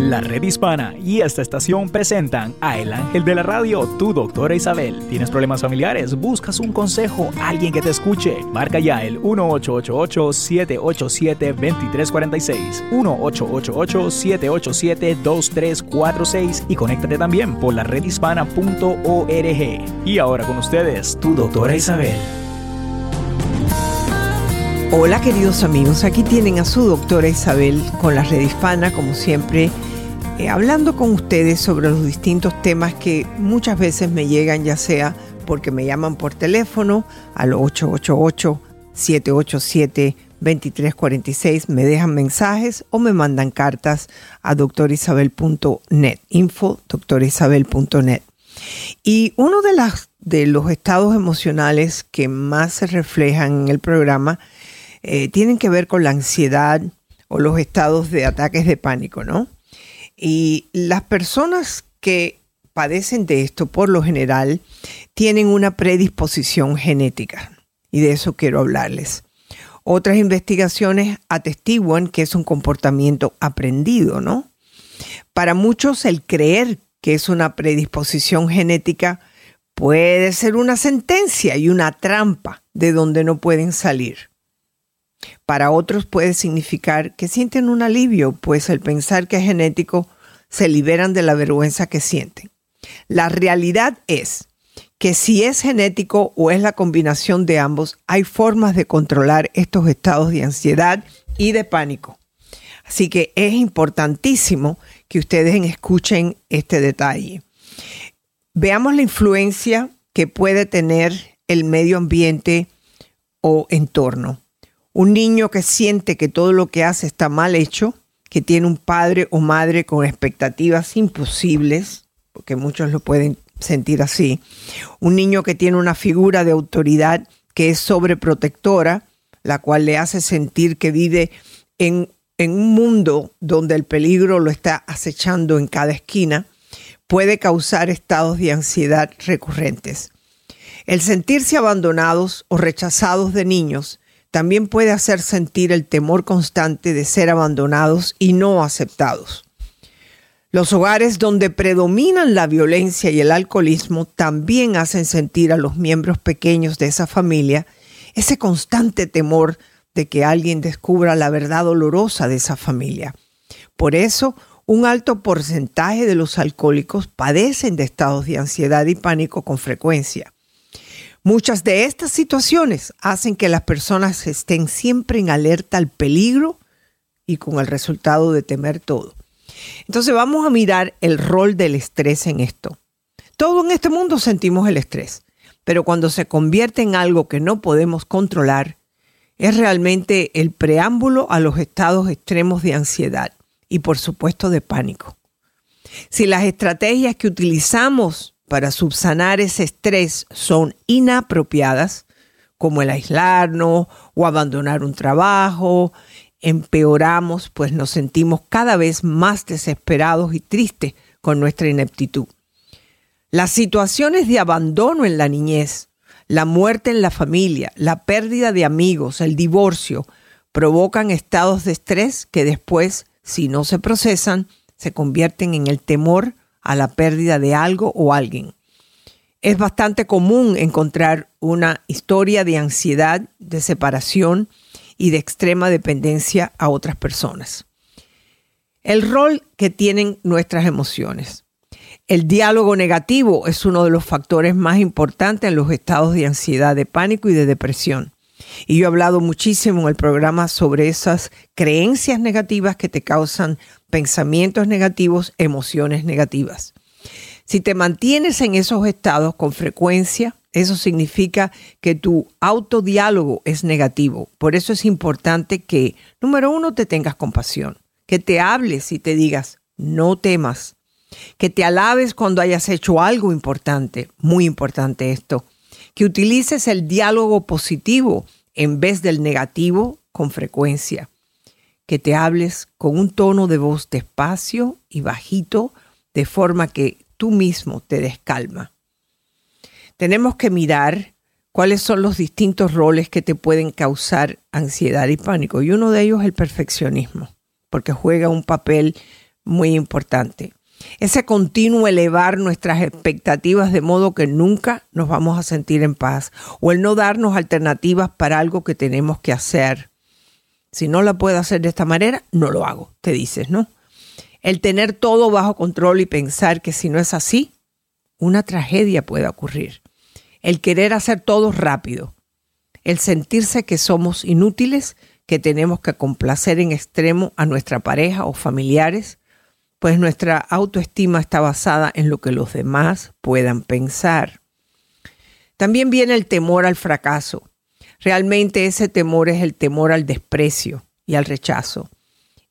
La Red Hispana y esta estación presentan a El Ángel de la Radio, tu doctora Isabel. ¿Tienes problemas familiares? ¿Buscas un consejo? ¿Alguien que te escuche? Marca ya el 1888-787-2346, 1888-787-2346 y conéctate también por la redhispana.org. Y ahora con ustedes, tu doctora Isabel. Hola queridos amigos, aquí tienen a su doctora Isabel con la red hispana, como siempre, eh, hablando con ustedes sobre los distintos temas que muchas veces me llegan, ya sea porque me llaman por teléfono al 888-787-2346, me dejan mensajes o me mandan cartas a doctorisabel.net, info doctorisabel.net. Y uno de, los estados emocionales que más se reflejan en el programa eh, tienen que ver con la ansiedad o los estados de ataques de pánico, ¿no? Y las personas que padecen de esto, por lo general, tienen una predisposición genética. Y de eso quiero hablarles. Otras investigaciones atestiguan que es un comportamiento aprendido, ¿no? Para muchos el creer que es una predisposición genética puede ser una sentencia y una trampa de donde no pueden salir. Para otros puede significar que sienten un alivio, pues al pensar que es genético se liberan de la vergüenza que sienten. La realidad es que si es genético o es la combinación de ambos, hay formas de controlar estos estados de ansiedad y de pánico. Así que es importantísimo que ustedes escuchen este detalle. Veamos la influencia que puede tener el medio ambiente o entorno. Un niño que siente que todo lo que hace está mal hecho, que tiene un padre o madre con expectativas imposibles, porque muchos lo pueden sentir así. Un niño que tiene una figura de autoridad que es sobreprotectora, la cual le hace sentir que vive en, en un mundo donde el peligro lo está acechando en cada esquina, puede causar estados de ansiedad recurrentes. El sentirse abandonados o rechazados de niños también puede hacer sentir el temor constante de ser abandonados y no aceptados. Los hogares donde predominan la violencia y el alcoholismo también hacen sentir a los miembros pequeños de esa familia ese constante temor de que alguien descubra la verdad dolorosa de esa familia. Por eso, un alto porcentaje de los alcohólicos padecen de estados de ansiedad y pánico con frecuencia. Muchas de estas situaciones hacen que las personas estén siempre en alerta al peligro y con el resultado de temer todo. Entonces vamos a mirar el rol del estrés en esto. Todo en este mundo sentimos el estrés, pero cuando se convierte en algo que no podemos controlar, es realmente el preámbulo a los estados extremos de ansiedad y por supuesto de pánico. Si las estrategias que utilizamos para subsanar ese estrés son inapropiadas, como el aislarnos o abandonar un trabajo, empeoramos, pues nos sentimos cada vez más desesperados y tristes con nuestra ineptitud. Las situaciones de abandono en la niñez, la muerte en la familia, la pérdida de amigos, el divorcio, provocan estados de estrés que después, si no se procesan, se convierten en el temor a la pérdida de algo o alguien. Es bastante común encontrar una historia de ansiedad, de separación y de extrema dependencia a otras personas. El rol que tienen nuestras emociones. El diálogo negativo es uno de los factores más importantes en los estados de ansiedad, de pánico y de depresión. Y yo he hablado muchísimo en el programa sobre esas creencias negativas que te causan pensamientos negativos, emociones negativas. Si te mantienes en esos estados con frecuencia, eso significa que tu autodiálogo es negativo. Por eso es importante que, número uno, te tengas compasión, que te hables y te digas, no temas, que te alabes cuando hayas hecho algo importante, muy importante esto, que utilices el diálogo positivo en vez del negativo con frecuencia, que te hables con un tono de voz despacio y bajito, de forma que tú mismo te descalma. Tenemos que mirar cuáles son los distintos roles que te pueden causar ansiedad y pánico, y uno de ellos es el perfeccionismo, porque juega un papel muy importante. Ese continuo elevar nuestras expectativas de modo que nunca nos vamos a sentir en paz. O el no darnos alternativas para algo que tenemos que hacer. Si no la puedo hacer de esta manera, no lo hago, te dices, ¿no? El tener todo bajo control y pensar que si no es así, una tragedia puede ocurrir. El querer hacer todo rápido. El sentirse que somos inútiles, que tenemos que complacer en extremo a nuestra pareja o familiares, pues nuestra autoestima está basada en lo que los demás puedan pensar. También viene el temor al fracaso. Realmente ese temor es el temor al desprecio y al rechazo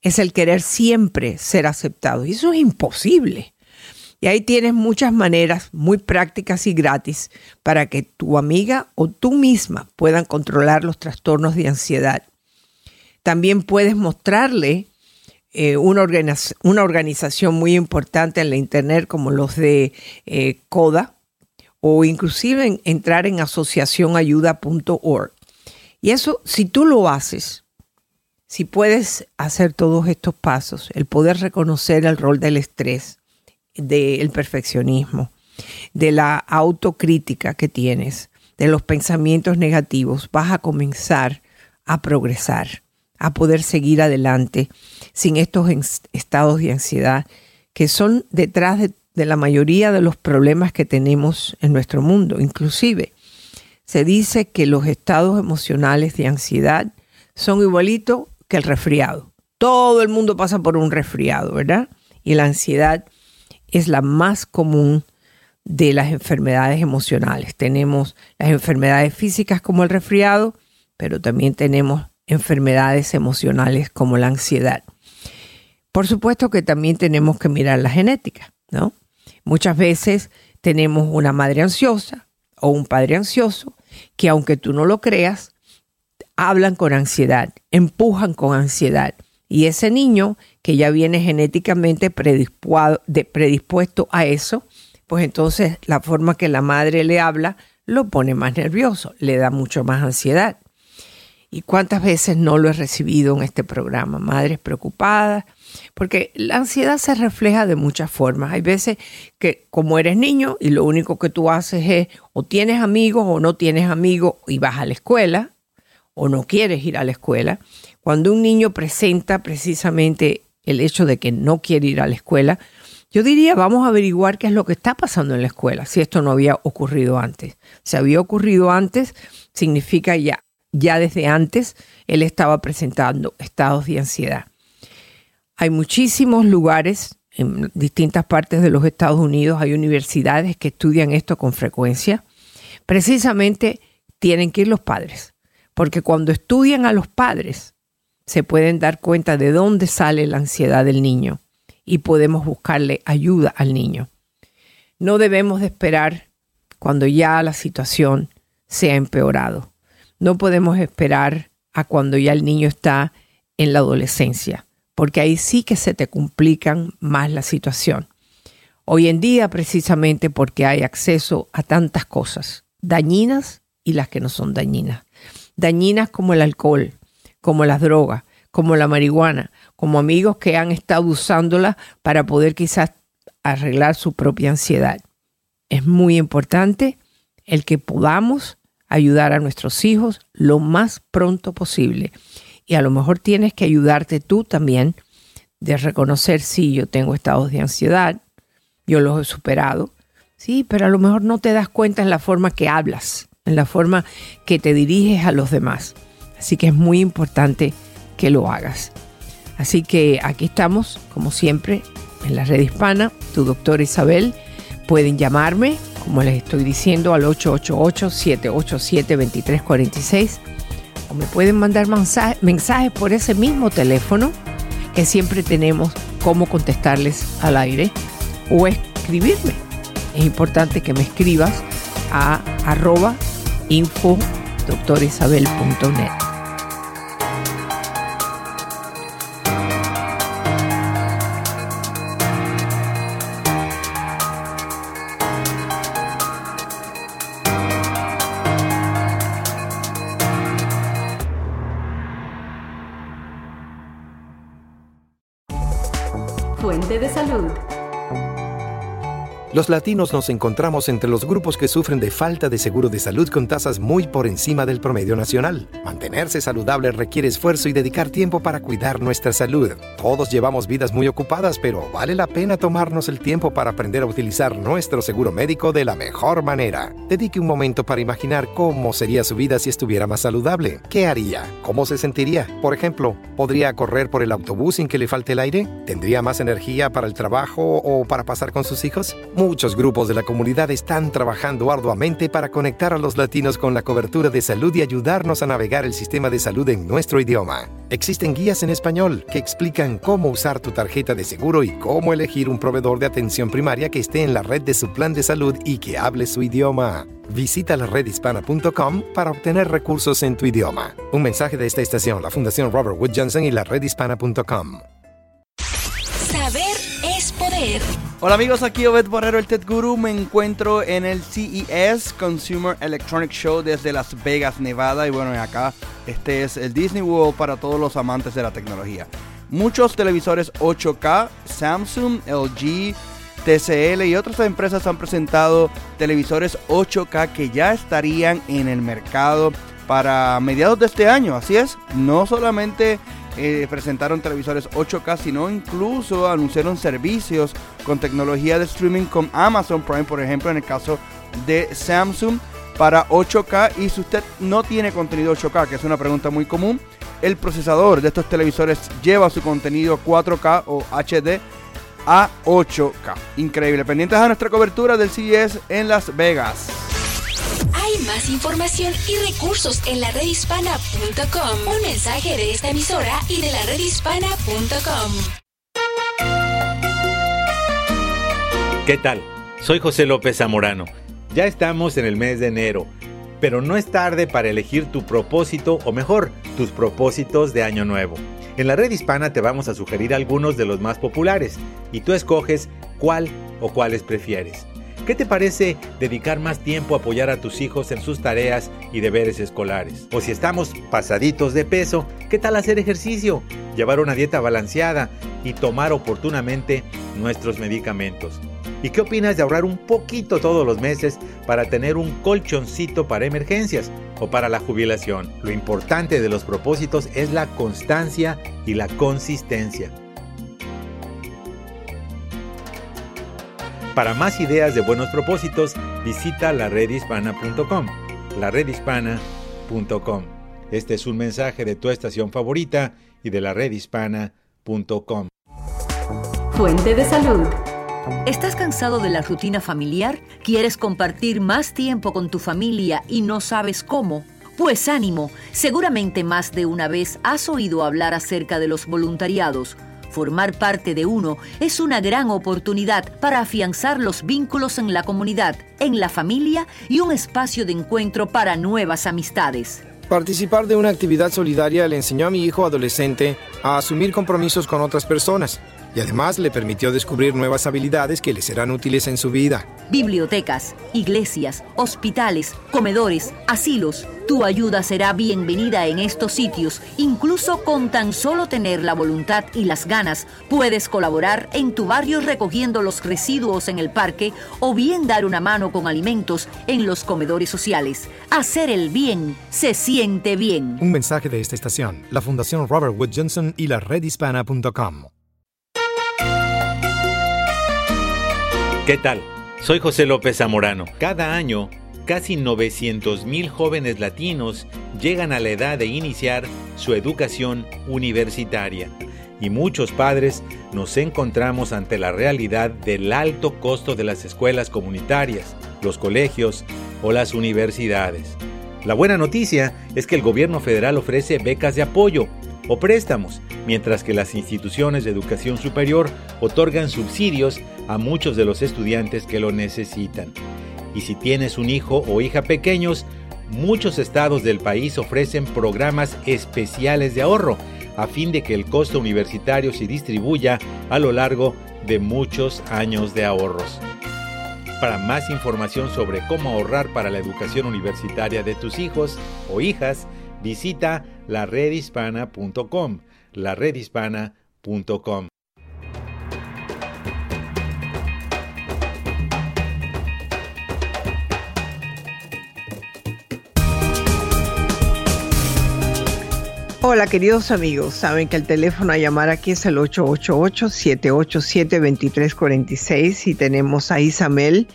es el querer siempre ser aceptado. Y eso es imposible. Y ahí tienes muchas maneras muy prácticas y gratis para que tu amiga o tú misma puedan controlar los trastornos de ansiedad. También puedes mostrarle eh, una, organización muy importante en la internet como los de eh, CODA o inclusive entrar en asociacionayuda.org. Y eso, si tú lo haces, si puedes hacer todos estos pasos, el poder reconocer el rol del estrés, del perfeccionismo, de la autocrítica que tienes, de los pensamientos negativos, vas a comenzar a progresar, a poder seguir adelante sin estos estados de ansiedad que son detrás de, de la mayoría de los problemas que tenemos en nuestro mundo. Inclusive se dice que los estados emocionales de ansiedad son igualitos que el resfriado. Todo el mundo pasa por un resfriado, ¿verdad? Y la ansiedad es la más común de las enfermedades emocionales. Tenemos las enfermedades físicas como el resfriado, pero también tenemos enfermedades emocionales como la ansiedad. Por supuesto que también tenemos que mirar la genética, ¿no? Muchas veces tenemos una madre ansiosa o un padre ansioso que aunque tú no lo creas, hablan con ansiedad, empujan con ansiedad. Y ese niño que ya viene genéticamente predispuesto a eso, pues entonces la forma que la madre le habla lo pone más nervioso, le da mucho más ansiedad. ¿Y cuántas veces no lo he recibido en este programa? Madres preocupadas, porque la ansiedad se refleja de muchas formas. Hay veces que como eres niño y lo único que tú haces es o tienes amigos o no tienes amigos y vas a la escuela, o no quieres ir a la escuela, cuando un niño presenta precisamente el hecho de que no quiere ir a la escuela, yo diría, vamos a averiguar qué es lo que está pasando en la escuela, si esto no había ocurrido antes. Si había ocurrido antes, significa ya, ya desde antes él estaba presentando estados de ansiedad. Hay muchísimos lugares en distintas partes de los Estados Unidos, hay universidades que estudian esto con frecuencia. Precisamente tienen que ir los padres porque cuando estudian a los padres se pueden dar cuenta de dónde sale la ansiedad del niño y podemos buscarle ayuda al niño. No debemos de esperar cuando ya la situación se ha empeorado. No podemos esperar a cuando ya el niño está en la adolescencia, porque ahí sí que se te complican más la situación. Hoy en día, precisamente porque hay acceso a tantas cosas, dañinas y las que no son dañinas dañinas como el alcohol, como las drogas, como la marihuana, como amigos que han estado usándola para poder quizás arreglar su propia ansiedad. Es muy importante el que podamos ayudar a nuestros hijos lo más pronto posible. Y a lo mejor tienes que ayudarte tú también de reconocer, sí, yo tengo estados de ansiedad, yo los he superado, sí, pero a lo mejor no te das cuenta en la forma que hablas en la forma que te diriges a los demás. Así que es muy importante que lo hagas. Así que aquí estamos, como siempre, en la red hispana, tu doctora Isabel. Pueden llamarme, como les estoy diciendo, al 888-787-2346 o me pueden mandar mensajes por ese mismo teléfono que siempre tenemos cómo contestarles al aire o escribirme. Es importante que me escribas a arroba info doctorisabel.net. de salud. Los latinos nos encontramos entre los grupos que sufren de falta de seguro de salud con tasas muy por encima del promedio nacional. Mantenerse saludable requiere esfuerzo y dedicar tiempo para cuidar nuestra salud. Todos llevamos vidas muy ocupadas, pero vale la pena tomarnos el tiempo para aprender a utilizar nuestro seguro médico de la mejor manera. Dedique un momento para imaginar cómo sería su vida si estuviera más saludable. ¿Qué haría? ¿Cómo se sentiría? Por ejemplo, ¿podría correr por el autobús sin que le falte el aire? ¿Tendría más energía para el trabajo o para pasar con sus hijos? Muchos grupos de la comunidad están trabajando arduamente para conectar a los latinos con la cobertura de salud y ayudarnos a navegar el sistema de salud en nuestro idioma. Existen guías en español que explican cómo usar tu tarjeta de seguro y cómo elegir un proveedor de atención primaria que esté en la red de su plan de salud y que hable su idioma. Visita la redhispana.com para obtener recursos en tu idioma. Un mensaje de esta estación, la Fundación Robert Wood Johnson y la redhispana.com. Saber es poder. Hola amigos, aquí Obed Borrero, el Ted Guru. Me encuentro en el CES Consumer Electronic Show desde Las Vegas, Nevada. Y bueno, acá este es el Disney World para todos los amantes de la tecnología. Muchos televisores 8K, Samsung, LG, TCL y otras empresas han presentado televisores 8K que ya estarían en el mercado para mediados de este año. Así es, no solamente eh, presentaron televisores 8K, sino incluso anunciaron servicios con tecnología de streaming con Amazon Prime, por ejemplo, en el caso de Samsung para 8K. Y si usted no tiene contenido 8K, que es una pregunta muy común, el procesador de estos televisores lleva su contenido 4K o HD a 8K. Increíble. Pendientes a nuestra cobertura del CES en Las Vegas. Hay más información y recursos en la redhispana.com. Un mensaje de esta emisora y de la redhispana.com. ¿Qué tal? Soy José López Zamorano. Ya estamos en el mes de enero, pero no es tarde para elegir tu propósito o mejor, tus propósitos de año nuevo. En la red hispana te vamos a sugerir algunos de los más populares y tú escoges cuál o cuáles prefieres. ¿Qué te parece dedicar más tiempo a apoyar a tus hijos en sus tareas y deberes escolares? O si estamos pasaditos de peso, ¿qué tal hacer ejercicio, llevar una dieta balanceada y tomar oportunamente nuestros medicamentos? ¿Y qué opinas de ahorrar un poquito todos los meses para tener un colchoncito para emergencias o para la jubilación? Lo importante de los propósitos es la constancia y la consistencia. Para más ideas de buenos propósitos, visita la redhispana.com. La redhispana.com. Este es un mensaje de tu estación favorita y de la redhispana.com. Fuente de salud. ¿Estás cansado de la rutina familiar? ¿Quieres compartir más tiempo con tu familia y no sabes cómo? Pues ánimo, seguramente más de una vez has oído hablar acerca de los voluntariados. Formar parte de uno es una gran oportunidad para afianzar los vínculos en la comunidad, en la familia y un espacio de encuentro para nuevas amistades. Participar de una actividad solidaria le enseñó a mi hijo adolescente a asumir compromisos con otras personas y además le permitió descubrir nuevas habilidades que le serán útiles en su vida. Bibliotecas, iglesias, hospitales, comedores, asilos. Tu ayuda será bienvenida en estos sitios. Incluso con tan solo tener la voluntad y las ganas, puedes colaborar en tu barrio recogiendo los residuos en el parque o bien dar una mano con alimentos en los comedores sociales. Hacer el bien se siente bien. Un mensaje de esta estación, la Fundación Robert Wood Johnson y la redhispana.com. ¿Qué tal? Soy José López Zamorano. Cada año, casi 900.000 jóvenes latinos llegan a la edad de iniciar su educación universitaria. Y muchos padres nos encontramos ante la realidad del alto costo de las escuelas comunitarias, los colegios o las universidades. La buena noticia es que el gobierno federal ofrece becas de apoyo o préstamos, mientras que las instituciones de educación superior otorgan subsidios a muchos de los estudiantes que lo necesitan. Y si tienes un hijo o hija pequeños, muchos estados del país ofrecen programas especiales de ahorro a fin de que el costo universitario se distribuya a lo largo de muchos años de ahorros. Para más información sobre cómo ahorrar para la educación universitaria de tus hijos o hijas, visita laredhispana.com, laredhispana.com. Hola queridos amigos, saben que el teléfono a llamar aquí es el 888-787-2346 y tenemos a Isamel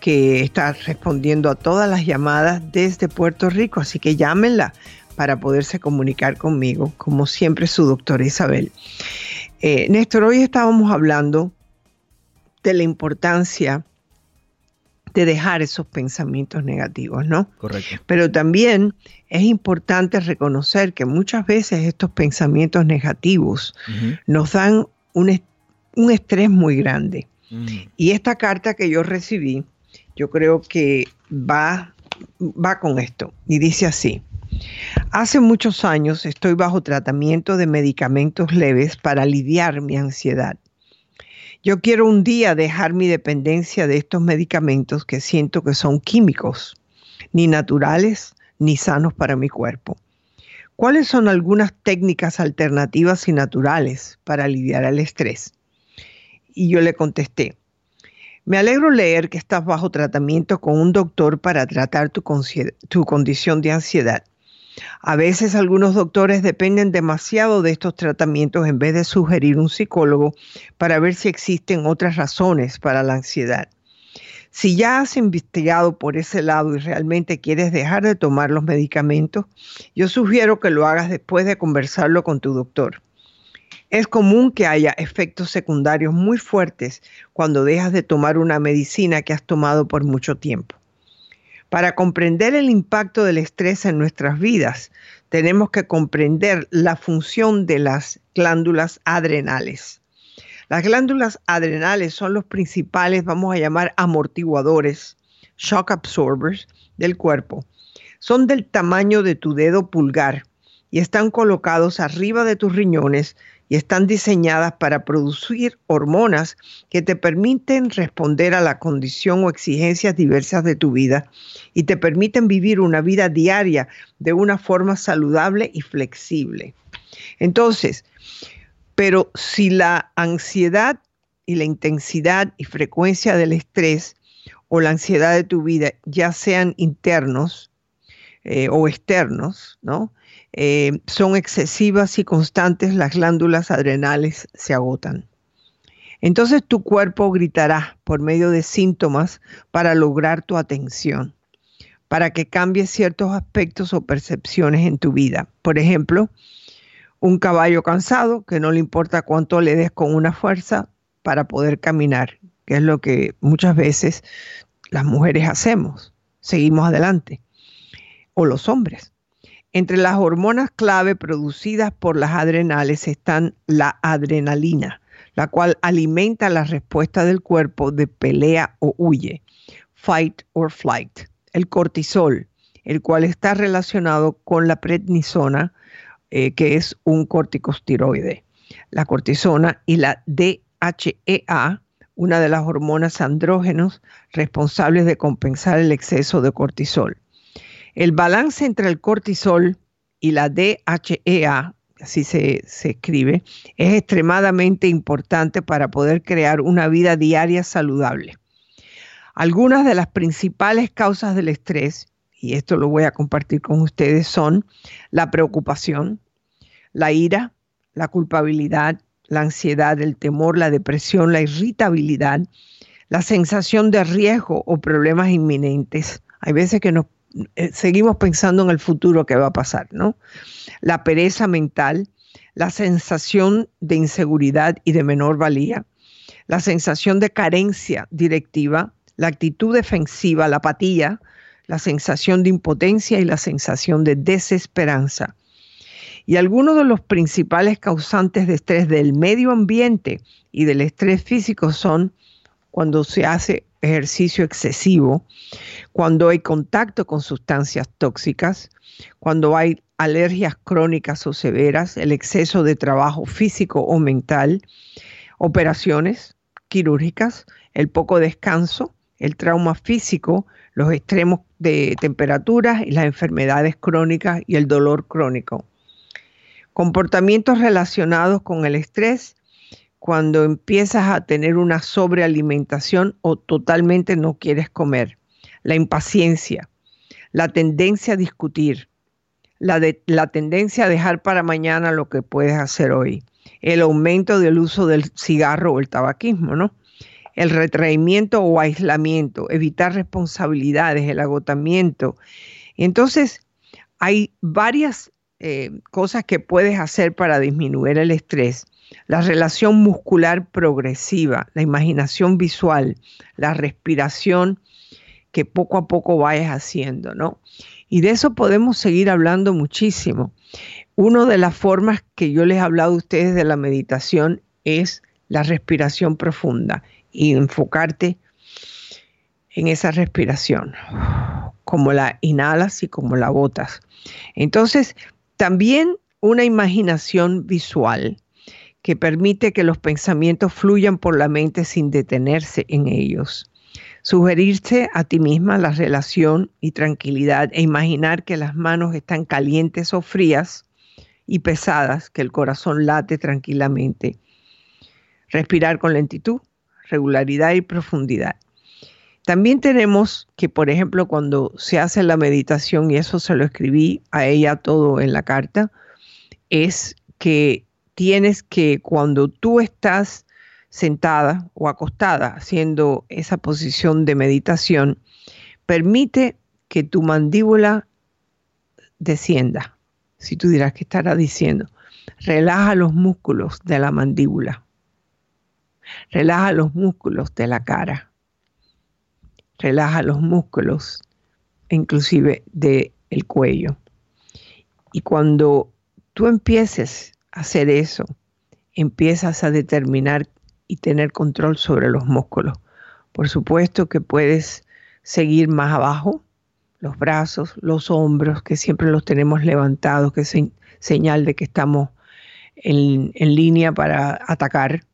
que está respondiendo a todas las llamadas desde Puerto Rico, así que llámenla para poderse comunicar conmigo, como siempre su doctora Isabel. Eh, Néstor, hoy estábamos hablando de la importancia de dejar esos pensamientos negativos, ¿no? Correcto. Pero también es importante reconocer que muchas veces estos pensamientos negativos nos dan un, un, estrés muy grande. Mm. Y esta carta que yo recibí, yo creo que va, va con esto. Y dice así. Hace muchos años estoy bajo tratamiento de medicamentos leves para aliviar mi ansiedad. Yo quiero un día dejar mi dependencia de estos medicamentos que siento que son químicos, ni naturales ni sanos para mi cuerpo. ¿Cuáles son algunas técnicas alternativas y naturales para aliviar el estrés? Y yo le contesté, me alegro leer que estás bajo tratamiento con un doctor para tratar tu, tu, condición de ansiedad. A veces algunos doctores dependen demasiado de estos tratamientos en vez de sugerir un psicólogo para ver si existen otras razones para la ansiedad. Si ya has investigado por ese lado y realmente quieres dejar de tomar los medicamentos, yo sugiero que lo hagas después de conversarlo con tu doctor. Es común que haya efectos secundarios muy fuertes cuando dejas de tomar una medicina que has tomado por mucho tiempo. Para comprender el impacto del estrés en nuestras vidas, tenemos que comprender la función de las glándulas adrenales. Las glándulas adrenales son los principales, vamos a llamar, amortiguadores, shock absorbers del cuerpo. Son del tamaño de tu dedo pulgar y están colocados arriba de tus riñones y están diseñadas para producir hormonas que te permiten responder a la condición o exigencias diversas de tu vida y te permiten vivir una vida diaria de una forma saludable y flexible. Entonces, pero si la ansiedad y la intensidad y frecuencia del estrés o la ansiedad de tu vida ya sean internos eh, o externos, ¿no? Eh, son excesivas y constantes, las glándulas adrenales se agotan. Entonces tu cuerpo gritará por medio de síntomas para lograr tu atención, para que cambies ciertos aspectos o percepciones en tu vida. Por ejemplo, un caballo cansado que no le importa cuánto le des con una fuerza para poder caminar, que es lo que muchas veces las mujeres hacemos. Seguimos adelante. O los hombres. Entre las hormonas clave producidas por las adrenales están la adrenalina, la cual alimenta la respuesta del cuerpo de pelea o huye, fight or flight. El cortisol, el cual está relacionado con la prednisona, eh, que es un corticosteroide. La cortisona y la DHEA, una de las hormonas andrógenos responsables de compensar el exceso de cortisol. El balance entre el cortisol y la DHEA, así se, se, escribe, es extremadamente importante para poder crear una vida diaria saludable. Algunas de las principales causas del estrés, y esto lo voy a compartir con ustedes, son la preocupación, la ira, la culpabilidad, la ansiedad, el temor, la depresión, la irritabilidad, la sensación de riesgo o problemas inminentes. Hay veces que nos seguimos pensando en el futuro que va a pasar, ¿no? La pereza mental, la sensación de inseguridad y de menor valía, la sensación de carencia directiva, la actitud defensiva, la apatía, la sensación de impotencia y la sensación de desesperanza. Y algunos de los principales causantes de estrés del medio ambiente y del estrés físico son cuando se hace ejercicio excesivo, cuando hay contacto con sustancias tóxicas, cuando hay alergias crónicas o severas, el exceso de trabajo físico o mental, operaciones quirúrgicas, el poco descanso, el trauma físico, los extremos de temperaturas y las enfermedades crónicas y el dolor crónico. Comportamientos relacionados con el estrés cuando empiezas a tener una sobrealimentación o totalmente no quieres comer, la impaciencia, la tendencia a discutir, la, la tendencia a dejar para mañana lo que puedes hacer hoy, el aumento del uso del cigarro o el tabaquismo, ¿no? El retraimiento o aislamiento, evitar responsabilidades, el agotamiento. Entonces, hay varias eh, cosas que puedes hacer para disminuir el estrés. La relación muscular progresiva, la imaginación visual, la respiración que poco a poco vayas haciendo, ¿no? Y de eso podemos seguir hablando muchísimo. Una de las formas que yo les he hablado a ustedes de la meditación es la respiración profunda y enfocarte en esa respiración, como la inhalas y como la botas. Entonces, también una imaginación visual que permite que los pensamientos fluyan por la mente sin detenerse en ellos. Sugerirse a ti misma la relación y tranquilidad e imaginar que las manos están calientes o frías y pesadas, que el corazón late tranquilamente. Respirar con lentitud, regularidad y profundidad. También tenemos que, por ejemplo, cuando se hace la meditación, y eso se lo escribí a ella todo en la carta, es que tienes que cuando tú estás sentada o acostada haciendo esa posición de meditación, permite que tu mandíbula descienda. Si tú dirás que estará diciendo, relaja los músculos de la mandíbula, relaja los músculos de la cara, relaja los músculos inclusive del el cuello. Y cuando tú empieces hacer eso, empiezas a determinar y tener control sobre los músculos. Por supuesto que puedes seguir más abajo, los brazos, los hombros, que siempre los tenemos levantados, que es señal de que estamos en, línea para atacar.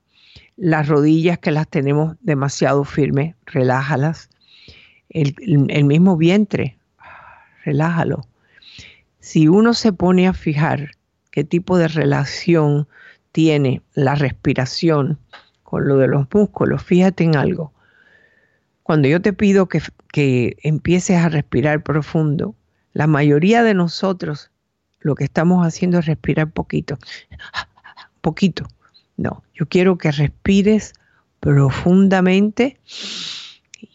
Las rodillas que las tenemos demasiado firmes, relájalas. El, mismo vientre, relájalo. Si uno se pone a fijar qué tipo de relación tiene la respiración con lo de los músculos, fíjate en algo. Cuando yo te pido que, que empieces a respirar profundo, la mayoría de nosotros lo que estamos haciendo es respirar poquito, poquito. No, yo quiero que respires profundamente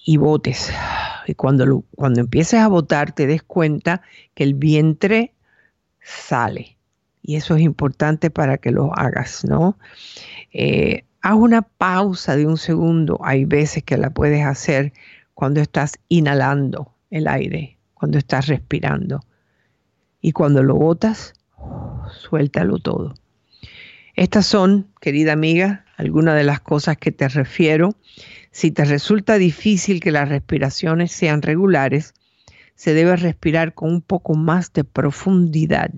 y botes. Y cuando, cuando empieces a botar, te des cuenta que el vientre sale. Y eso es importante para que lo hagas, ¿no? Eh, haz una pausa de un segundo. Hay veces que la puedes hacer cuando estás inhalando el aire, cuando estás respirando. Y cuando lo botas, suéltalo todo. Estas son, querida amiga, algunas de las cosas que te refiero. Si te resulta difícil que las respiraciones sean regulares, se debe respirar con un poco más de profundidad,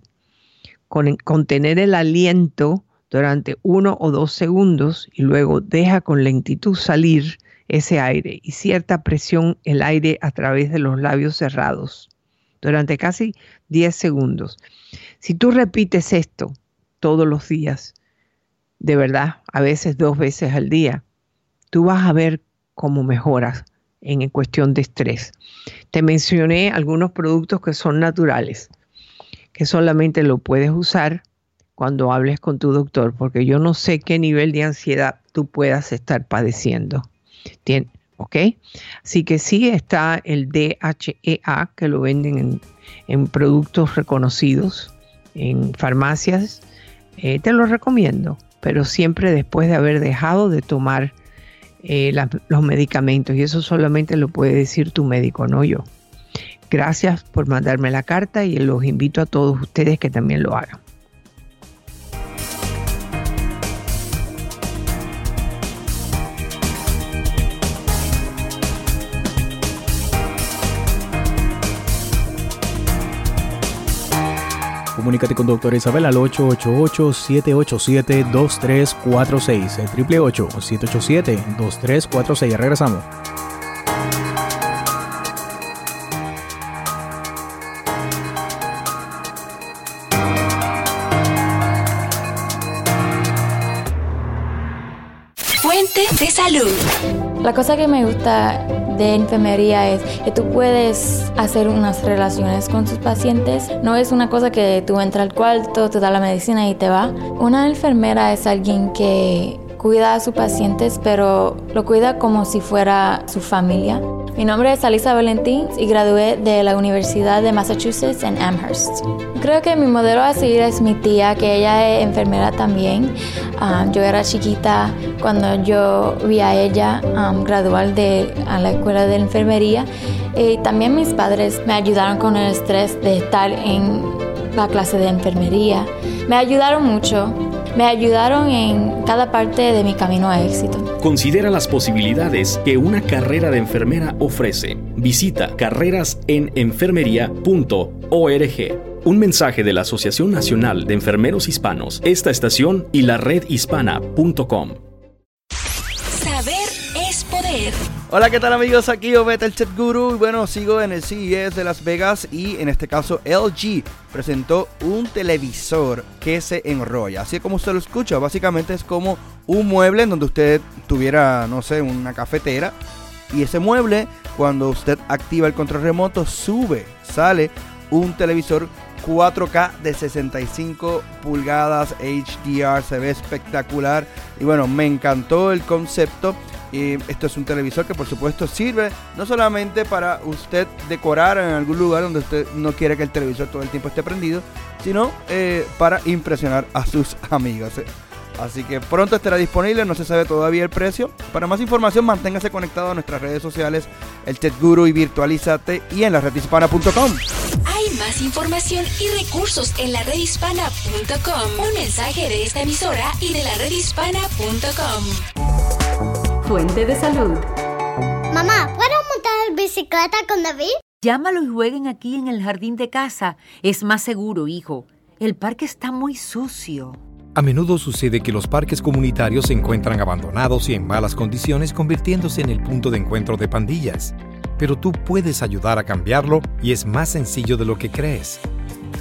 con contener el aliento durante uno o dos segundos y luego deja con lentitud salir ese aire y cierta presión el aire a través de los labios cerrados durante casi 10 segundos. Si tú repites esto todos los días, de verdad, a veces dos veces al día, tú vas a ver cómo mejoras en cuestión de estrés. Te mencioné algunos productos que son naturales, que solamente lo puedes usar cuando hables con tu doctor, porque yo no sé qué nivel de ansiedad tú puedas estar padeciendo. ¿Ok? Así que sí está el DHEA, que lo venden en, productos reconocidos, en farmacias. Eh, te lo recomiendo, pero siempre después de haber dejado de tomar eh, los medicamentos. Y eso solamente lo puede decir tu médico, no yo. Gracias por mandarme la carta y los invito a todos ustedes que también lo hagan. Comunícate con Doctora Isabel al 888-787-2346. El 888-787-2346. Regresamos. La cosa que me gusta de enfermería es que tú puedes hacer unas relaciones con tus pacientes. No es una cosa que tú entras al cuarto, te da la medicina y te va. Una enfermera es alguien que cuida a sus pacientes, pero lo cuida como si fuera su familia. Mi nombre es Alisa Valentín y gradué de la Universidad de Massachusetts en Amherst. Creo que mi modelo a seguir es mi tía, que ella es enfermera también. Ah, yo era chiquita cuando yo vi a ella um, graduar de a la escuela de enfermería. Y también mis padres me ayudaron con el estrés de estar en la clase de enfermería. Me ayudaron mucho me ayudaron en cada parte de mi camino a éxito. Considera las posibilidades que una carrera de enfermera ofrece. Visita carrerasenenfermería.org. Un mensaje de la Asociación Nacional de Enfermeros Hispanos, esta estación y la redhispana.com. Hola, ¿qué tal amigos? Aquí Obet el Chat Guru. Y bueno, sigo en el CES de Las Vegas y en este caso LG presentó un televisor que se enrolla. Así como usted lo escucha, básicamente es como un mueble en donde usted tuviera, no sé, una cafetera. Y ese mueble, cuando usted activa el control remoto, sube, sale un televisor 4K de 65 pulgadas HDR. Se ve espectacular. Y bueno, me encantó el concepto. Y esto es un televisor que por supuesto sirve no solamente para usted decorar en algún lugar donde usted no quiere que el televisor todo el tiempo esté prendido, sino eh, para impresionar a sus amigos. Así que pronto estará disponible, no se sabe todavía el precio. Para más información, manténgase conectado a nuestras redes sociales, el Chat Guru y Virtualízate y en la redhispana.com. Hay más información y recursos en la redhispana.com. Un mensaje de esta emisora y de la redhispana.com. Fuente de salud. Mamá, ¿puedo montar bicicleta con David? Llámalo y jueguen aquí en el jardín de casa. Es más seguro, hijo. El parque está muy sucio. A menudo sucede que los parques comunitarios se encuentran abandonados y en malas condiciones convirtiéndose en el punto de encuentro de pandillas. Pero tú puedes ayudar a cambiarlo y es más sencillo de lo que crees.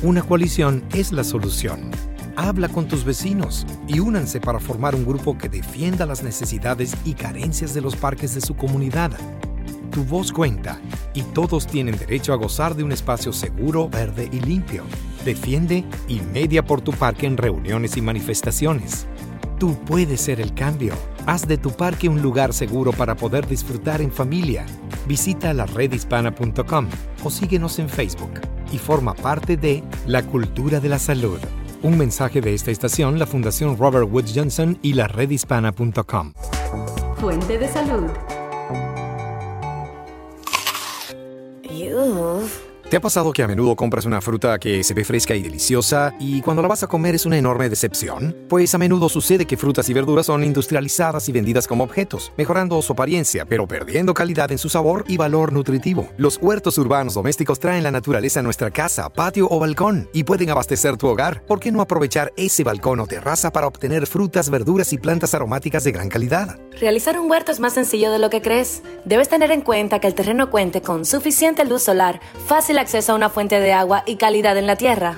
Una coalición es la solución. Habla con tus vecinos y únanse para formar un grupo que defienda las necesidades y carencias de los parques de su comunidad. Tu voz cuenta y todos tienen derecho a gozar de un espacio seguro, verde y limpio. Defiende y media por tu parque en reuniones y manifestaciones. Tú puedes ser el cambio. Haz de tu parque un lugar seguro para poder disfrutar en familia. Visita la redhispana.com o síguenos en Facebook y forma parte de la cultura de la salud. Un mensaje de esta estación, la Fundación Robert Woods Johnson y la redhispana.com. Fuente de salud. ¿Te ha pasado que a menudo compras una fruta que se ve fresca y deliciosa y cuando la vas a comer es una enorme decepción? Pues a menudo sucede que frutas y verduras son industrializadas y vendidas como objetos, mejorando su apariencia, pero perdiendo calidad en su sabor y valor nutritivo. Los huertos urbanos domésticos traen la naturaleza a nuestra casa, patio o balcón y pueden abastecer tu hogar. ¿Por qué no aprovechar ese balcón o terraza para obtener frutas, verduras y plantas aromáticas de gran calidad? Realizar un huerto es más sencillo de lo que crees. Debes tener en cuenta que el terreno cuente con suficiente luz solar, fácil acceso a una fuente de agua y calidad en la tierra.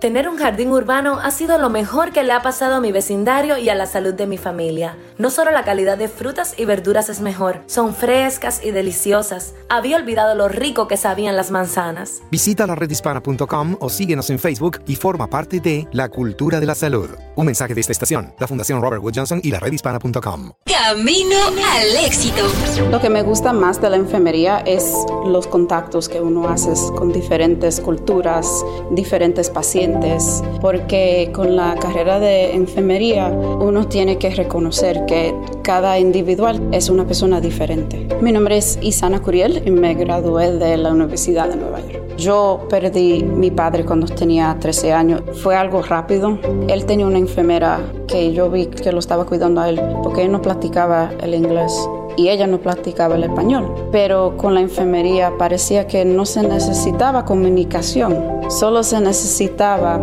Tener un jardín urbano ha sido lo mejor que le ha pasado a mi vecindario y a la salud de mi familia. No solo la calidad de frutas y verduras es mejor, son frescas y deliciosas. Había olvidado lo rico que sabían las manzanas. Visita la redhispana.com o síguenos en Facebook y forma parte de la cultura de la salud. Un mensaje de esta estación, la Fundación Robert Wood Johnson y la redhispana.com. Camino al éxito. Lo que me gusta más de la enfermería es los contactos que uno hace con diferentes culturas, diferentes pacientes porque con la carrera de enfermería uno tiene que reconocer que cada individual es una persona diferente. Mi nombre es Isana Curiel y me gradué de la Universidad de Nueva York. Yo perdí mi padre cuando tenía 13 años. Fue algo rápido. Él tenía una enfermera que yo vi que lo estaba cuidando a él porque él no platicaba el inglés y ella no practicaba el español. Pero con la enfermería parecía que no se necesitaba comunicación, solo se necesitaba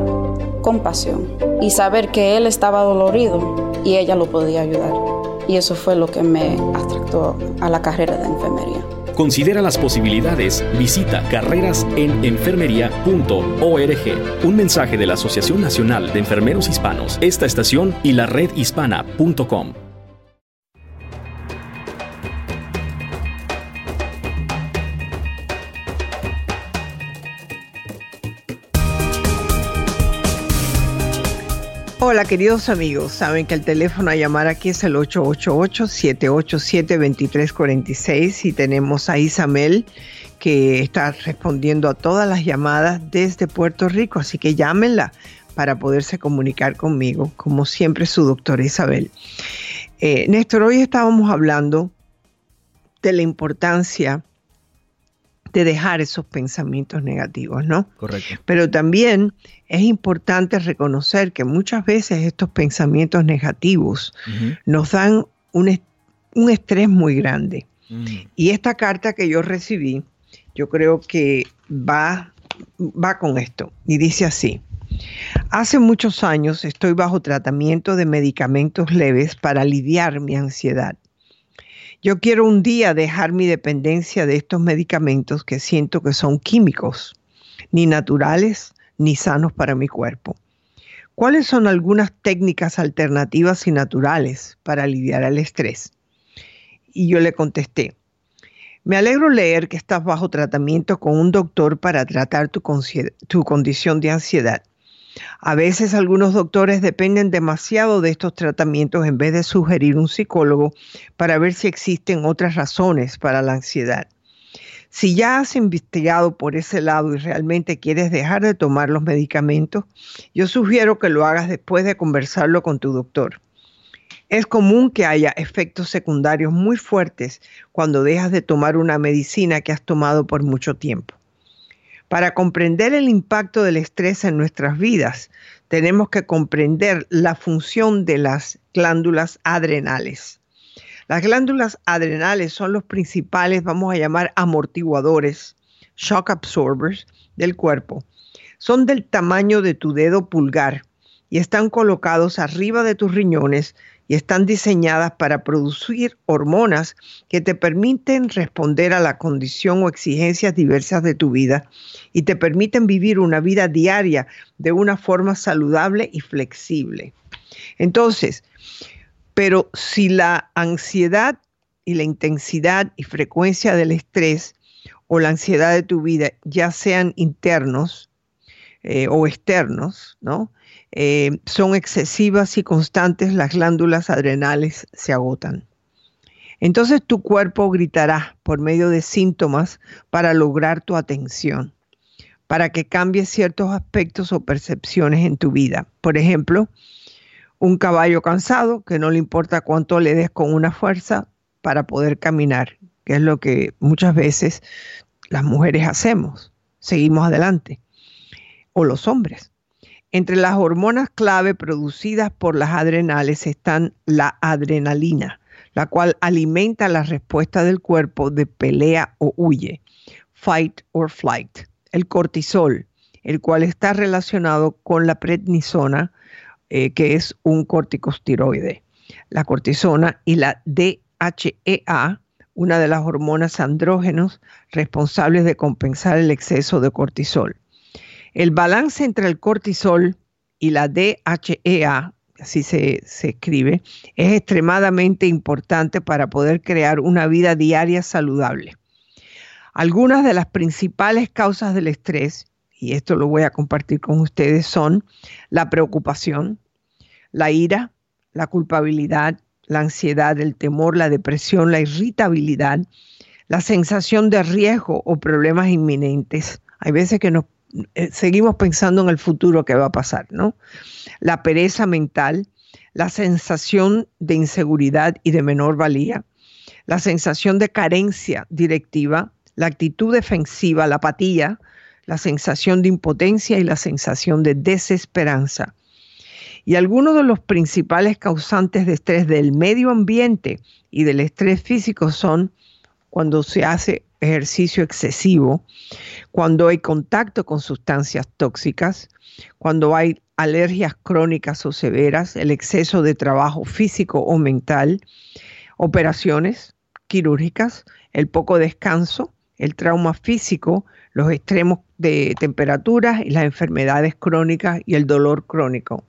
compasión y saber que él estaba dolorido y ella lo podía ayudar. Y eso fue lo que me atractó a la carrera de enfermería. Considera las posibilidades. Visita carrerasenenfermería.org. Un mensaje de la Asociación Nacional de Enfermeros Hispanos, esta estación y la redhispana.com. Hola queridos amigos, saben que el teléfono a llamar aquí es el 888-787-2346 y tenemos a Isamel que está respondiendo a todas las llamadas desde Puerto Rico, así que llámenla para poderse comunicar conmigo, como siempre su doctora Isabel. Eh, Néstor, hoy estábamos hablando de la importancia de dejar esos pensamientos negativos, ¿no? Correcto. Pero también es importante reconocer que muchas veces estos pensamientos negativos nos dan un, un, estrés muy grande. Mm. Y esta carta que yo recibí, yo creo que va, va con esto. Y dice así. Hace muchos años estoy bajo tratamiento de medicamentos leves para aliviar mi ansiedad. Yo quiero un día dejar mi dependencia de estos medicamentos que siento que son químicos, ni naturales ni sanos para mi cuerpo. ¿Cuáles son algunas técnicas alternativas y naturales para aliviar el estrés? Y yo le contesté, me alegro leer que estás bajo tratamiento con un doctor para tratar tu, tu, condición de ansiedad. A veces algunos doctores dependen demasiado de estos tratamientos en vez de sugerir un psicólogo para ver si existen otras razones para la ansiedad. Si ya has investigado por ese lado y realmente quieres dejar de tomar los medicamentos, yo sugiero que lo hagas después de conversarlo con tu doctor. Es común que haya efectos secundarios muy fuertes cuando dejas de tomar una medicina que has tomado por mucho tiempo. Para comprender el impacto del estrés en nuestras vidas, tenemos que comprender la función de las glándulas adrenales. Las glándulas adrenales son los principales, vamos a llamar, amortiguadores, shock absorbers del cuerpo. Son del tamaño de tu dedo pulgar y están colocados arriba de tus riñones y están diseñadas para producir hormonas que te permiten responder a la condición o exigencias diversas de tu vida y te permiten vivir una vida diaria de una forma saludable y flexible. Entonces, pero si la ansiedad y la intensidad y frecuencia del estrés o la ansiedad de tu vida ya sean internos eh, o externos, ¿no? Eh, son excesivas y constantes, las glándulas adrenales se agotan. Entonces tu cuerpo gritará por medio de síntomas para lograr tu atención, para que cambies ciertos aspectos o percepciones en tu vida. Por ejemplo, un caballo cansado que no le importa cuánto le des con una fuerza para poder caminar, que es lo que muchas veces las mujeres hacemos. Seguimos adelante. O los hombres. Entre las hormonas clave producidas por las adrenales están la adrenalina, la cual alimenta la respuesta del cuerpo de pelea o huye, fight or flight. El cortisol, el cual está relacionado con la prednisona, eh, que es un corticosteroide. La cortisona y la DHEA, una de las hormonas andrógenos responsables de compensar el exceso de cortisol. El balance entre el cortisol y la DHEA, así se, se, escribe, es extremadamente importante para poder crear una vida diaria saludable. Algunas de las principales causas del estrés, y esto lo voy a compartir con ustedes, son la preocupación, la ira, la culpabilidad, la ansiedad, el temor, la depresión, la irritabilidad, la sensación de riesgo o problemas inminentes. Hay veces que nos seguimos pensando en el futuro que va a pasar, ¿no? La pereza mental, la sensación de inseguridad y de menor valía, la sensación de carencia directiva, la actitud defensiva, la apatía, la sensación de impotencia y la sensación de desesperanza. Y algunos de los principales causantes de estrés del medio ambiente y del estrés físico son cuando se hace ejercicio excesivo, cuando hay contacto con sustancias tóxicas, cuando hay alergias crónicas o severas, el exceso de trabajo físico o mental, operaciones quirúrgicas, el poco descanso, el trauma físico, los extremos de temperaturas y las enfermedades crónicas y el dolor crónico.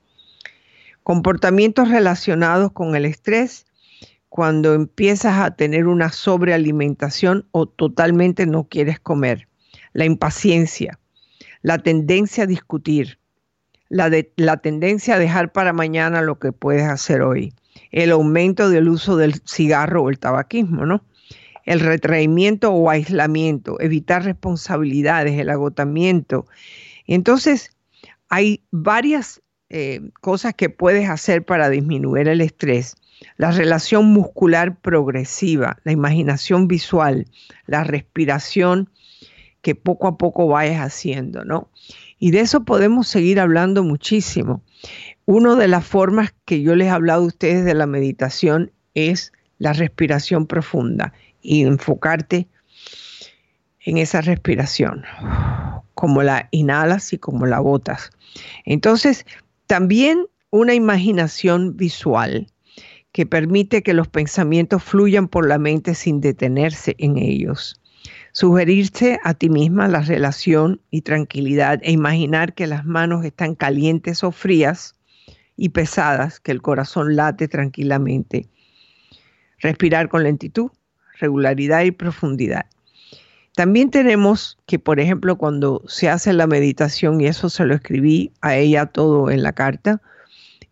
Comportamientos relacionados con el estrés cuando empiezas a tener una sobrealimentación o totalmente no quieres comer, la impaciencia, la tendencia a discutir, la, la tendencia a dejar para mañana lo que puedes hacer hoy, el aumento del uso del cigarro o el tabaquismo, ¿no? El retraimiento o aislamiento, evitar responsabilidades, el agotamiento. Entonces, hay varias eh, cosas que puedes hacer para disminuir el estrés. La relación muscular progresiva, la imaginación visual, la respiración que poco a poco vayas haciendo, ¿no? Y de eso podemos seguir hablando muchísimo. Una de las formas que yo les he hablado a ustedes de la meditación es la respiración profunda y enfocarte en esa respiración, como la inhalas y como la botas. Entonces, también una imaginación visual que permite que los pensamientos fluyan por la mente sin detenerse en ellos. Sugerirse a ti misma la relación y tranquilidad e imaginar que las manos están calientes o frías y pesadas, que el corazón late tranquilamente. Respirar con lentitud, regularidad y profundidad. También tenemos que, por ejemplo, cuando se hace la meditación, y eso se lo escribí a ella todo en la carta,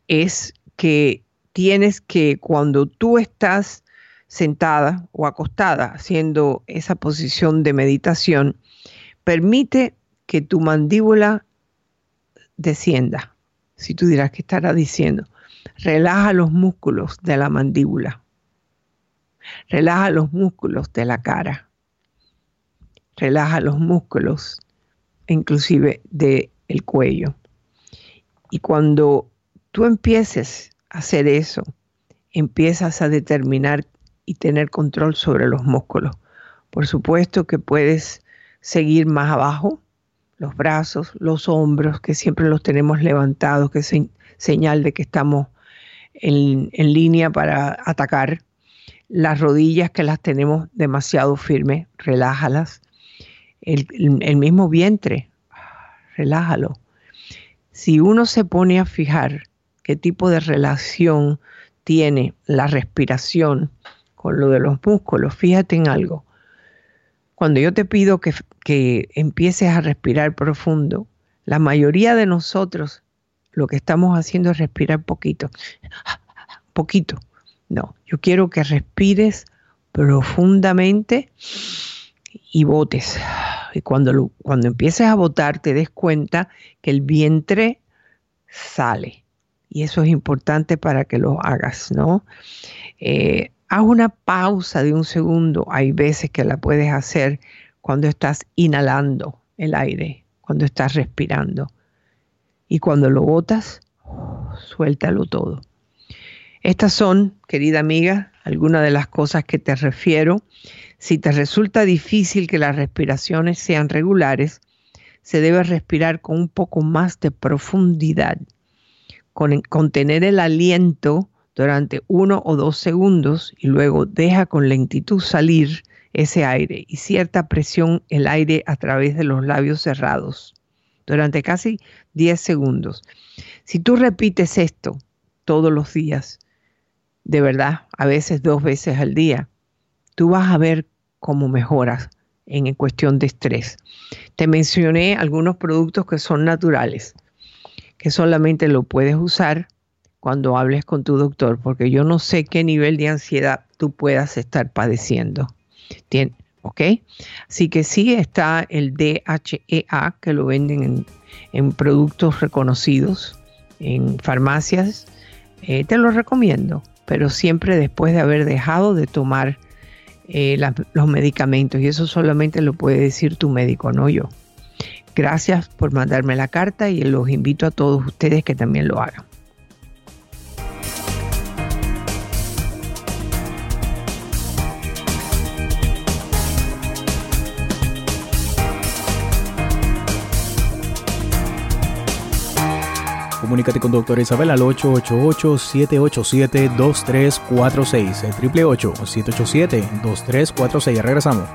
es que tienes que cuando tú estás sentada o acostada haciendo esa posición de meditación, permite que tu mandíbula descienda. Si tú dirás que estará diciendo, relaja los músculos de la mandíbula, relaja los músculos de la cara, relaja los músculos inclusive del el cuello. Y cuando tú empieces hacer eso, empiezas a determinar y tener control sobre los músculos. Por supuesto que puedes seguir más abajo, los brazos, los hombros, que siempre los tenemos levantados, que es señal de que estamos en, línea para atacar. Las rodillas que las tenemos demasiado firmes, relájalas. El, mismo vientre, relájalo. Si uno se pone a fijar qué tipo de relación tiene la respiración con lo de los músculos, fíjate en algo. Cuando yo te pido que, que empieces a respirar profundo, la mayoría de nosotros lo que estamos haciendo es respirar poquito, poquito. No, yo quiero que respires profundamente y botes. Y cuando, cuando empieces a botar, te des cuenta que el vientre sale. Y eso es importante para que lo hagas, ¿no? Eh, haz una pausa de un segundo. Hay veces que la puedes hacer cuando estás inhalando el aire, cuando estás respirando. Y cuando lo botas, suéltalo todo. Estas son, querida amiga, algunas de las cosas que te refiero. Si te resulta difícil que las respiraciones sean regulares, se debe respirar con un poco más de profundidad, con contener el aliento durante uno o dos segundos y luego deja con lentitud salir ese aire y cierta presión el aire a través de los labios cerrados durante casi 10 segundos. Si tú repites esto todos los días, de verdad, a veces dos veces al día, tú vas a ver cómo mejoras en cuestión de estrés. Te mencioné algunos productos que son naturales, que solamente lo puedes usar cuando hables con tu doctor, porque yo no sé qué nivel de ansiedad tú puedas estar padeciendo. ¿Ok? Así que sí está el DHEA, que lo venden en, productos reconocidos, en farmacias. Eh, te lo recomiendo, pero siempre después de haber dejado de tomar eh, los medicamentos. Y eso solamente lo puede decir tu médico, no yo. Gracias por mandarme la carta y los invito a todos ustedes que también lo hagan. Comunícate con Doctora Isabel al 888-787-2346. El 888-787-2346. Regresamos.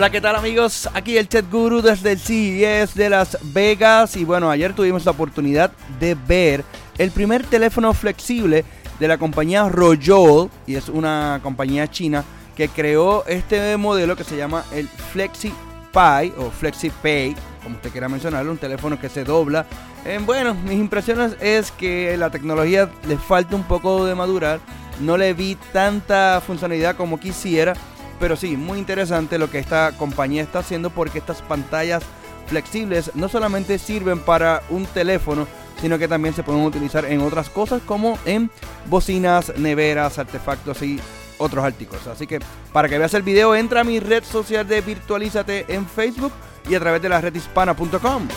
Hola, ¿qué tal amigos? Aquí el Chat Guru desde el CES de Las Vegas. Y bueno, ayer tuvimos la oportunidad de ver el primer teléfono flexible de la compañía Royol. Y es una compañía china que creó este modelo que se llama el Flexi Pi o Flexi Pay, como usted quiera mencionarlo, un teléfono que se dobla. Eh, bueno, mis impresiones es que la tecnología le falta un poco de madurar. No le vi tanta funcionalidad como quisiera pero sí, muy interesante lo que esta compañía está haciendo porque estas pantallas flexibles no solamente sirven para un teléfono, sino que también se pueden utilizar en otras cosas como en bocinas, neveras, artefactos y otros artículos. Así que para que veas el video, entra a mi red social de Virtualízate en Facebook y a través de la redhispana.com.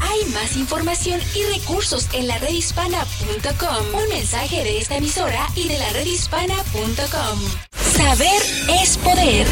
Hay más información y recursos en la redhispana.com. Un mensaje de esta emisora y de la redhispana.com. Saber es poder.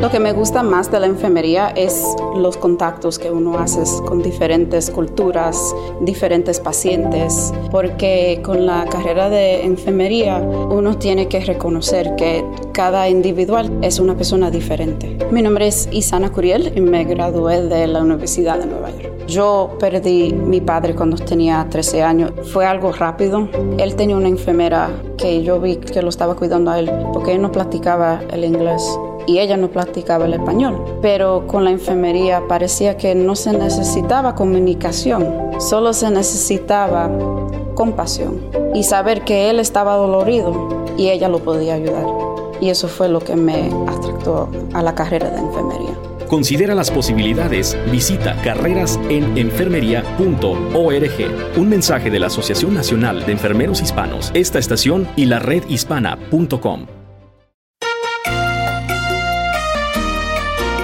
Lo que me gusta más de la enfermería es los contactos que uno hace con diferentes culturas, diferentes pacientes, porque con la carrera de enfermería uno tiene que reconocer que cada individual es una persona diferente. Mi nombre es Isana Curiel y me gradué de la Universidad de Nueva York. Yo perdí mi padre cuando tenía 13 años. Fue algo rápido. Él tenía una enfermera que yo vi que lo estaba cuidando a él porque él no platicaba el inglés y ella no practicaba el español. Pero con la enfermería parecía que no se necesitaba comunicación, solo se necesitaba compasión y saber que él estaba dolorido y ella lo podía ayudar. Y eso fue lo que me atractó a la carrera de enfermería. Considera las posibilidades. Visita carrerasenenfermería.org. Un mensaje de la Asociación Nacional de Enfermeros Hispanos, esta estación y la redhispana.com.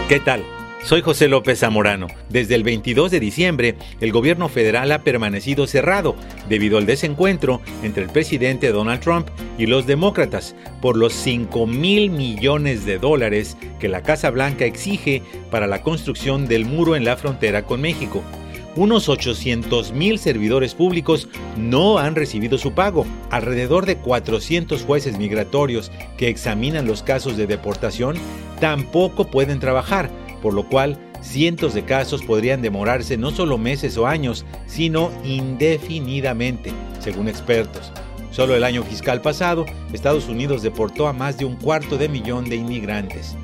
¿Qué tal? Soy José López Zamorano. Desde el 22 de diciembre, el gobierno federal ha permanecido cerrado debido al desencuentro entre el presidente Donald Trump y los demócratas por los 5 mil millones de dólares que la Casa Blanca exige para la construcción del muro en la frontera con México. Unos 800 mil servidores públicos no han recibido su pago. Alrededor de 400 jueces migratorios que examinan los casos de deportación tampoco pueden trabajar por lo cual cientos de casos podrían demorarse no solo meses o años, sino indefinidamente, según expertos. Solo el año fiscal pasado, Estados Unidos deportó a más de un cuarto de millón de inmigrantes.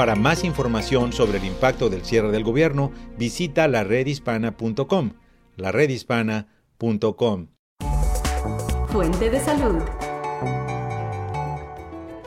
Para más información sobre el impacto del cierre del gobierno, visita la redhispana.com. La redhispana.com. Fuente de salud.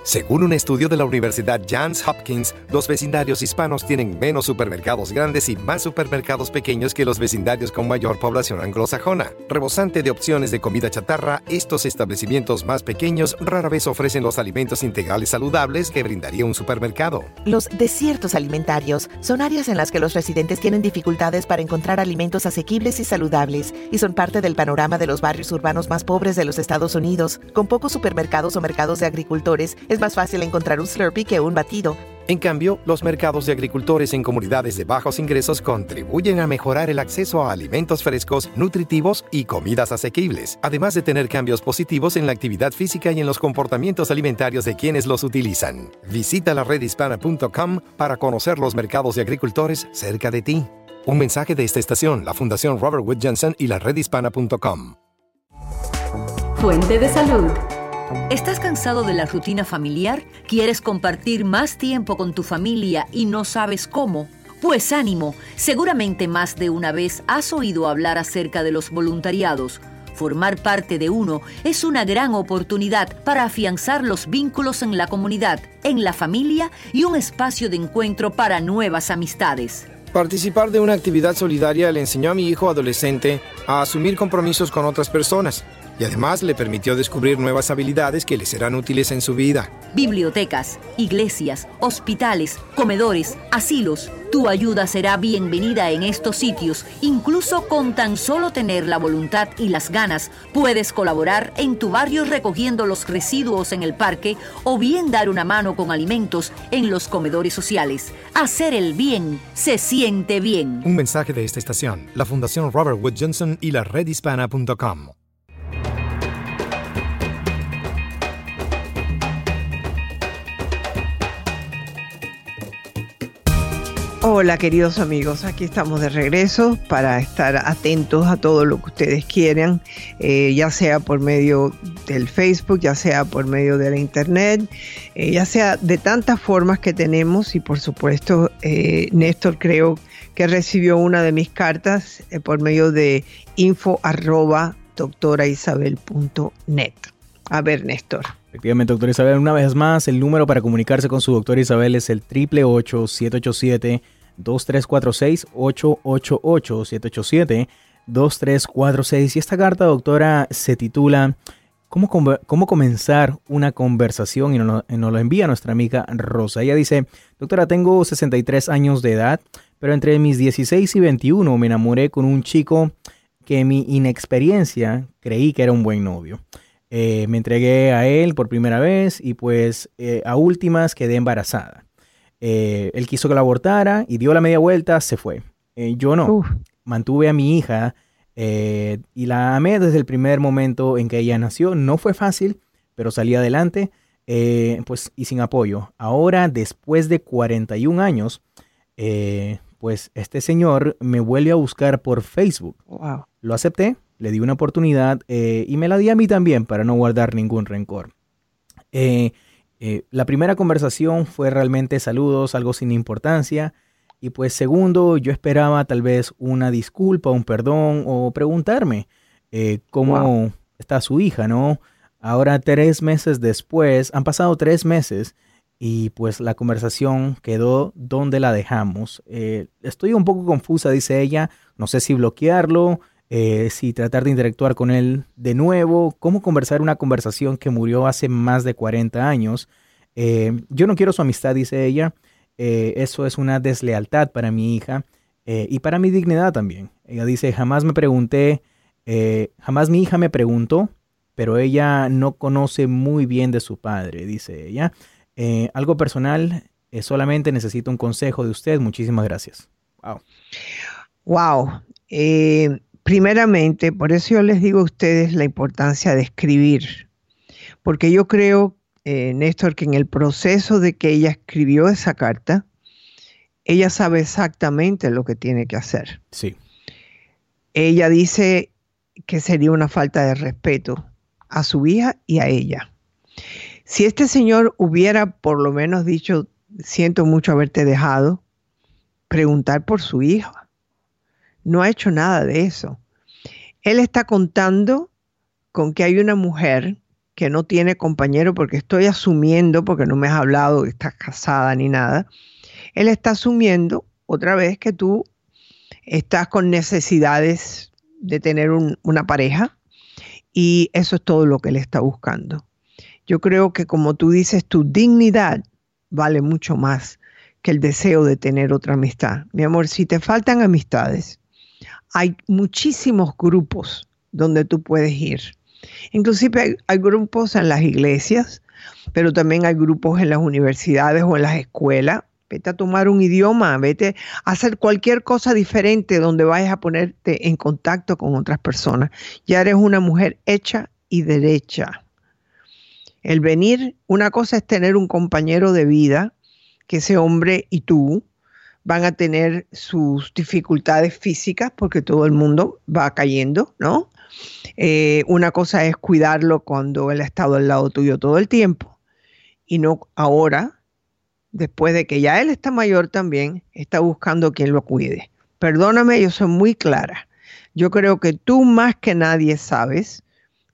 Según un estudio de la Universidad Johns Hopkins, los vecindarios hispanos tienen menos supermercados grandes y más supermercados pequeños que los vecindarios con mayor población anglosajona. Rebosante de opciones de comida chatarra, estos establecimientos más pequeños rara vez ofrecen los alimentos integrales saludables que brindaría un supermercado. Los desiertos alimentarios son áreas en las que los residentes tienen dificultades para encontrar alimentos asequibles y saludables y son parte del panorama de los barrios urbanos más pobres de los Estados Unidos. Con pocos supermercados o mercados de agricultores, es más fácil encontrar un Slurpee que un batido. En cambio, los mercados de agricultores en comunidades de bajos ingresos contribuyen a mejorar el acceso a alimentos frescos, nutritivos y comidas asequibles, además de tener cambios positivos en la actividad física y en los comportamientos alimentarios de quienes los utilizan. Visita la redhispana.com para conocer los mercados de agricultores cerca de ti. Un mensaje de esta estación, la Fundación Robert Wood Johnson y la redhispana.com. Fuente de salud. ¿Estás cansado de la rutina familiar? ¿Quieres compartir más tiempo con tu familia y no sabes cómo? Pues ánimo, seguramente más de una vez has oído hablar acerca de los voluntariados. Formar parte de uno es una gran oportunidad para afianzar los vínculos en la comunidad, en la familia y un espacio de encuentro para nuevas amistades. Participar de una actividad solidaria le enseñó a mi hijo adolescente a asumir compromisos con otras personas y además le permitió descubrir nuevas habilidades que le serán útiles en su vida. Bibliotecas, iglesias, hospitales, comedores, asilos. Tu ayuda será bienvenida en estos sitios. Incluso con tan solo tener la voluntad y las ganas, puedes colaborar en tu barrio recogiendo los residuos en el parque o bien dar una mano con alimentos en los comedores sociales. Hacer el bien se siente bien. Un mensaje de esta estación, la Fundación Robert Wood Johnson y la redhispana.com. Hola queridos amigos, aquí estamos de regreso para estar atentos a todo lo que ustedes quieran, eh, ya sea por medio del Facebook, ya sea por medio de la internet, eh, ya sea de tantas formas que tenemos y por supuesto eh, Néstor creo que recibió una de mis cartas por medio de info arroba doctoraisabel.net. A ver Néstor. Efectivamente, doctora Isabel, una vez más, el número para comunicarse con su doctora Isabel es el 888-787-2346, 888-787-2346. Y esta carta, doctora, se titula ¿Cómo, cómo comenzar una conversación? Y nos, nos lo envía nuestra amiga Rosa. Ella dice, doctora, tengo 63 años de edad, pero entre mis 16 y 21 me enamoré con un chico que en mi inexperiencia creí que era un buen novio. Eh, me entregué a él por primera vez y pues eh, a últimas quedé embarazada. Eh, él quiso que la abortara y dio la media vuelta, se fue. yo no. Mantuve a mi hija y la amé desde el primer momento en que ella nació. No fue fácil, pero salí adelante pues y sin apoyo. Ahora, después de 41 años, pues este señor me vuelve a buscar por Facebook. Lo acepté le di una oportunidad eh, y me la di a mí también para no guardar ningún rencor. Eh, eh, la primera conversación fue realmente saludos, algo sin importancia. Y pues segundo, yo esperaba tal vez una disculpa, un perdón o preguntarme cómo está su hija, ¿no? Ahora tres meses después, han pasado tres meses y pues la conversación quedó donde la dejamos. estoy un poco confusa, dice ella, no sé si bloquearlo, eh, si tratar de interactuar con él de nuevo, cómo conversar una conversación que murió hace más de 40 años. Eh, yo no quiero su amistad, dice ella. Eh, eso es una deslealtad para mi hija y para mi dignidad también. Ella dice, jamás me pregunté, jamás mi hija me preguntó, pero ella no conoce muy bien de su padre, dice ella. algo personal, solamente necesito un consejo de usted. Muchísimas gracias. Wow. Wow primeramente, por eso yo les digo a ustedes la importancia de escribir, porque yo creo, eh, Néstor, que en el proceso de que ella escribió esa carta, ella sabe exactamente lo que tiene que hacer. Sí. Ella dice que sería una falta de respeto a su hija y a ella. Si este señor hubiera por lo menos dicho, siento mucho haberte dejado, preguntar por su hija no ha hecho nada de eso. Él está contando con que hay una mujer que no tiene compañero, porque estoy asumiendo, porque no me has hablado que estás casada ni nada, él está asumiendo otra vez que tú estás con necesidades de tener una pareja y eso es todo lo que él está buscando. Yo creo que como tú dices, tu dignidad vale mucho más que el deseo de tener otra amistad. Mi amor, si te faltan amistades, hay muchísimos grupos donde tú puedes ir. Inclusive hay, grupos en las iglesias, pero también hay grupos en las universidades o en las escuelas. Vete a tomar un idioma, vete a hacer cualquier cosa diferente donde vayas a ponerte en contacto con otras personas. Ya eres una mujer hecha y derecha. El venir, una cosa es tener un compañero de vida, que ese hombre y tú, van a tener sus dificultades físicas porque todo el mundo va cayendo, ¿no? Eh, una cosa es cuidarlo cuando él ha estado al lado tuyo todo el tiempo y no ahora, después de que ya él está mayor también, está buscando quien lo cuide. Perdóname, yo soy muy clara. Yo creo que tú más que nadie sabes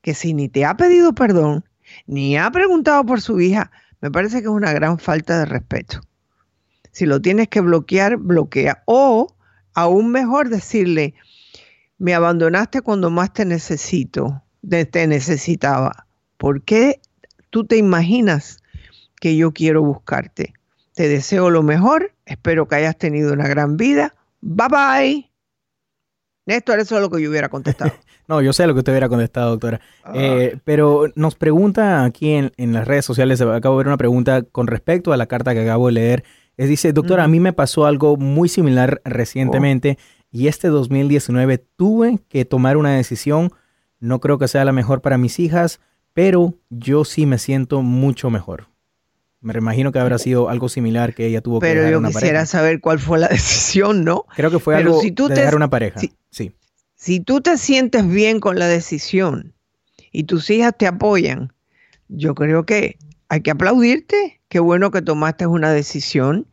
que si ni te ha pedido perdón, ni ha preguntado por su hija, me parece que es una gran falta de respeto. Si lo tienes que bloquear, bloquea. O aún mejor decirle, me abandonaste cuando más te necesito, te necesitaba. ¿Por qué tú te imaginas que yo quiero buscarte? Te deseo lo mejor, espero que hayas tenido una gran vida. Bye bye. Néstor, eso es lo que yo hubiera contestado. no, yo sé lo que usted hubiera contestado, doctora. Ah. Eh, pero nos pregunta aquí en, en, las redes sociales, acabo de ver una pregunta con respecto a la carta que acabo de leer dice, doctor, a mí me pasó algo muy similar recientemente y este 2019 tuve que tomar una decisión. No creo que sea la mejor para mis hijas, pero yo sí me siento mucho mejor. Me imagino que habrá sido algo similar que ella tuvo que Pero yo una quisiera pareja. saber cuál fue la decisión, ¿no? Creo que fue Pero algo si tú de te- dejar una pareja. si- sí. Si tú te sientes bien con la decisión y tus hijas te apoyan, yo creo que hay que aplaudirte. Qué bueno que tomaste una decisión.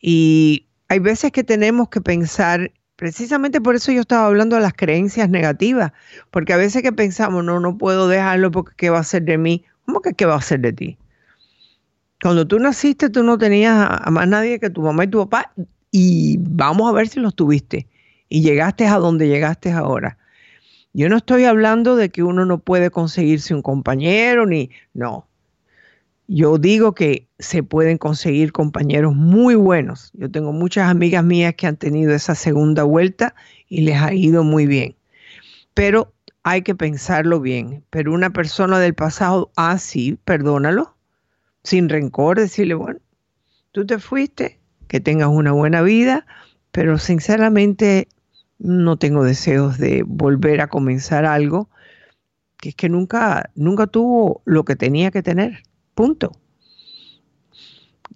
Y hay veces que tenemos que pensar, precisamente por eso yo estaba hablando de las creencias negativas, porque a veces que pensamos, no, no puedo dejarlo porque ¿qué va a hacer de mí? ¿Cómo que qué va a hacer de ti? Cuando tú naciste, tú no tenías a más nadie que tu mamá y tu papá, y vamos a ver si los tuviste. Y llegaste a donde llegaste ahora. Yo no estoy hablando de que uno no puede conseguirse un compañero, ni. No. Yo digo que se pueden conseguir compañeros muy buenos. Yo tengo muchas amigas mías que han tenido esa segunda vuelta y les ha ido muy bien. Pero hay que pensarlo bien. Pero una persona del pasado, ah, sí, perdónalo, sin rencor, decirle, bueno, tú te fuiste, que tengas una buena vida, pero sinceramente no tengo deseos de volver a comenzar algo que es que nunca, nunca tuvo lo que tenía que tener. Punto.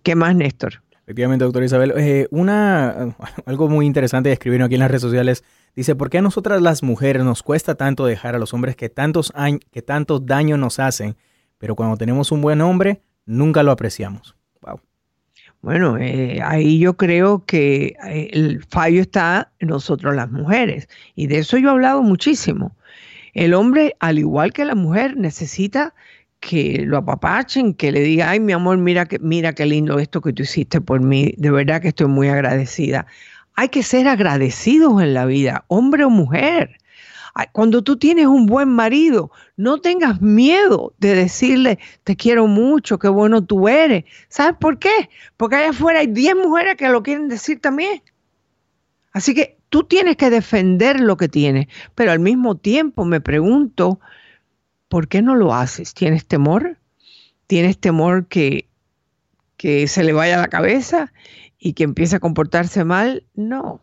¿Qué más, Néstor? Efectivamente, doctora Isabel. Eh, una, algo muy interesante que escribieron aquí en las redes sociales. Dice, ¿por qué a nosotras las mujeres nos cuesta tanto dejar a los hombres que tantos, que tantos daños nos hacen, pero cuando tenemos un buen hombre, nunca lo apreciamos? Wow. Bueno, eh, ahí yo creo que eh, el fallo está en nosotros las mujeres. Y de eso yo he hablado muchísimo. El hombre, al igual que la mujer, necesita que lo apapachen, que le diga, ay, mi amor, mira que, mira qué lindo esto que tú hiciste por mí. De verdad que estoy muy agradecida. Hay que ser agradecidos en la vida, hombre o mujer. Cuando tú tienes un buen marido, no tengas miedo de decirle, te quiero mucho, qué bueno tú eres. ¿Sabes por qué? Porque allá afuera hay 10 mujeres que lo quieren decir también. Así que tú tienes que defender lo que tienes, pero al mismo tiempo me pregunto, ¿por qué no lo haces? ¿Tienes temor? ¿Tienes temor que, que se le vaya la cabeza y que empiece a comportarse mal? No.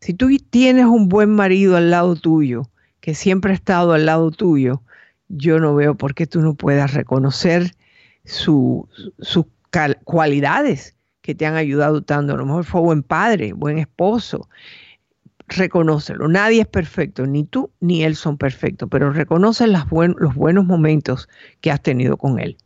Si tú tienes un buen marido al lado tuyo, que siempre ha estado al lado tuyo, yo no veo por qué tú no puedas reconocer su- sus cualidades que te han ayudado tanto. A lo mejor fue buen padre, buen esposo. Reconócelo. Nadie es perfecto, ni tú ni él son perfectos, pero reconoce las buen- los buenos momentos que has tenido con él.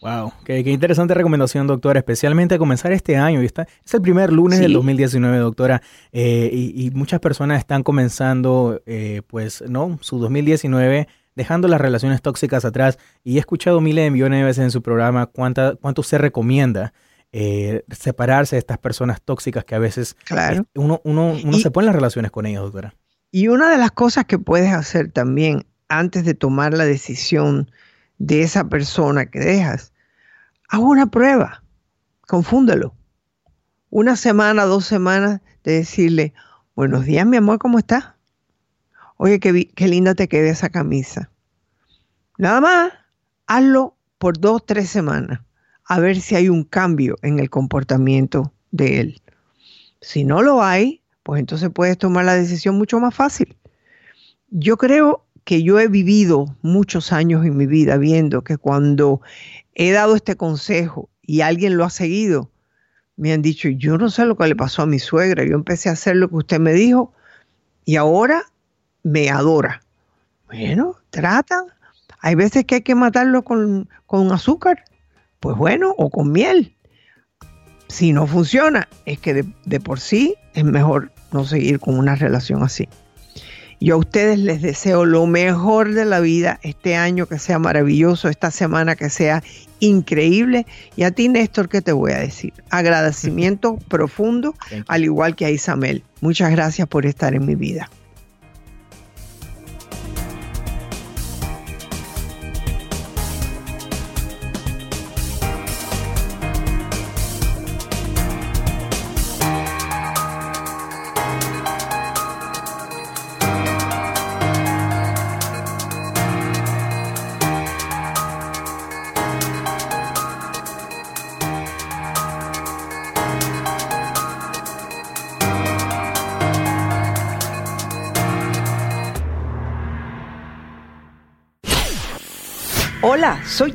Wow, qué, qué interesante recomendación, doctora, especialmente a comenzar este año. Y está, es el primer lunes del Sí. 2019, doctora, eh, y, y muchas personas están comenzando, eh, pues, ¿no? Su 2019 dejando las relaciones tóxicas atrás. Y he escuchado miles de millones de veces en su programa cuánta, cuánto usted recomienda eh, separarse de estas personas tóxicas que a veces Claro. eh, uno, uno, uno se pone en las relaciones con ellas, doctora. Y una de las cosas que puedes hacer también antes de tomar la decisión de esa persona que dejas, haz una prueba, confúndelo. Una semana, dos semanas de decirle, buenos días, mi amor, ¿cómo estás? Oye, qué, qué linda te queda esa camisa. Nada más, hazlo por dos, tres semanas, a ver si hay un cambio en el comportamiento de él. Si no lo hay, pues entonces puedes tomar la decisión mucho más fácil. Yo creo que yo he vivido muchos años en mi vida viendo que cuando he dado este consejo y alguien lo ha seguido, me han dicho, yo no sé lo que le pasó a mi suegra, yo empecé a hacer lo que usted me dijo y ahora me adora. Bueno, trata. Hay veces que hay que matarlo con, con azúcar, pues bueno, o con miel. Si no funciona, es que de, de por sí es mejor no seguir con una relación así. Yo a ustedes les deseo lo mejor de la vida, este año que sea maravilloso, esta semana que sea increíble. Y a ti, Néstor, ¿qué te voy a decir? Agradecimiento profundo, al igual que a Isabel. Muchas gracias por estar en mi vida.